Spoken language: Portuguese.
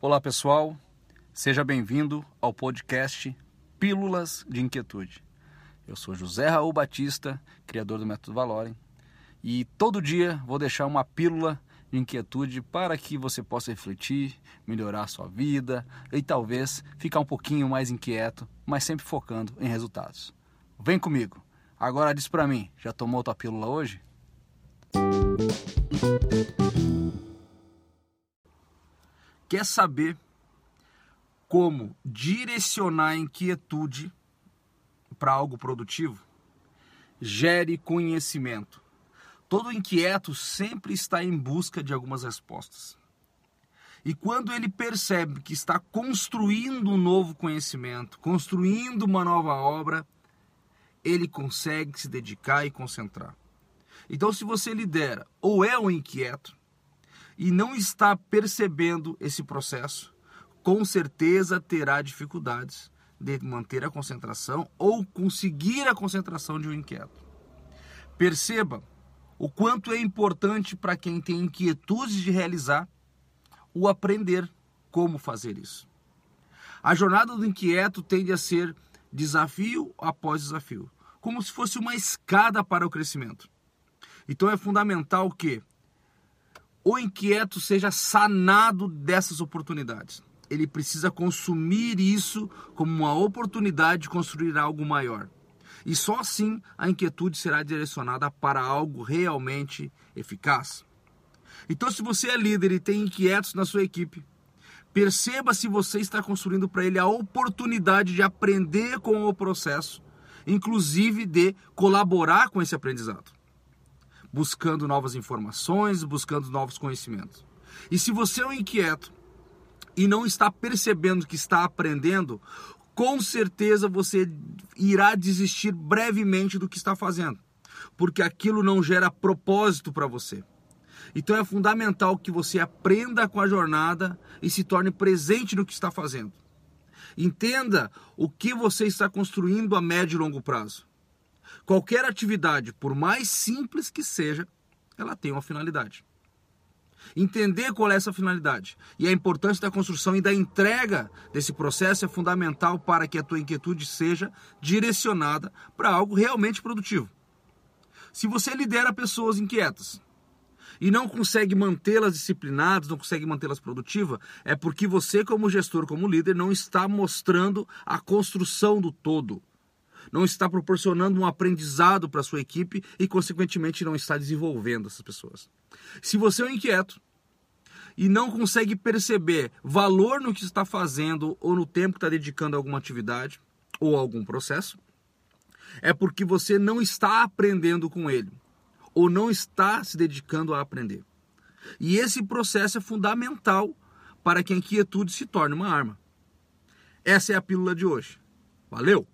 Olá pessoal, seja bem-vindo ao podcast Pílulas de Inquietude. Eu sou José Raul Batista, criador do Método Valorem, e todo dia vou deixar uma pílula de inquietude para que você possa refletir, melhorar a sua vida e talvez ficar um pouquinho mais inquieto, mas sempre focando em resultados. Vem comigo. Agora diz para mim, já tomou tua pílula hoje? Quer saber como direcionar a inquietude para algo produtivo? Gere conhecimento. Todo inquieto sempre está em busca de algumas respostas. E quando ele percebe que está construindo um novo conhecimento, construindo uma nova obra, ele consegue se dedicar e concentrar. Então, se você lidera ou é um inquieto e não está percebendo esse processo, com certeza terá dificuldades de manter a concentração ou conseguir a concentração de um inquieto. Perceba o quanto é importante para quem tem inquietudes de realizar o aprender como fazer isso. A jornada do inquieto tende a ser desafio após desafio, como se fosse uma escada para o crescimento. Então é fundamental que o inquieto seja sanado dessas oportunidades. Ele precisa consumir isso como uma oportunidade de construir algo maior. E só assim a inquietude será direcionada para algo realmente eficaz. Então, se você é líder e tem inquietos na sua equipe, perceba se você está construindo para ele a oportunidade de aprender com o processo, inclusive de colaborar com esse aprendizado buscando novas informações, buscando novos conhecimentos. E se você é um inquieto e não está percebendo que está aprendendo, com certeza você irá desistir brevemente do que está fazendo, porque aquilo não gera propósito para você. Então é fundamental que você aprenda com a jornada e se torne presente no que está fazendo. Entenda o que você está construindo a médio e longo prazo. Qualquer atividade, por mais simples que seja, ela tem uma finalidade. Entender qual é essa finalidade e a importância da construção e da entrega desse processo é fundamental para que a tua inquietude seja direcionada para algo realmente produtivo. Se você lidera pessoas inquietas e não consegue mantê-las disciplinadas, não consegue mantê-las produtivas, é porque você, como gestor, como líder, não está mostrando a construção do todo não está proporcionando um aprendizado para sua equipe e, consequentemente, não está desenvolvendo essas pessoas. Se você é um inquieto e não consegue perceber valor no que está fazendo ou no tempo que está dedicando a alguma atividade ou algum processo, é porque você não está aprendendo com ele ou não está se dedicando a aprender. E esse processo é fundamental para que a inquietude se torne uma arma. Essa é a pílula de hoje. Valeu!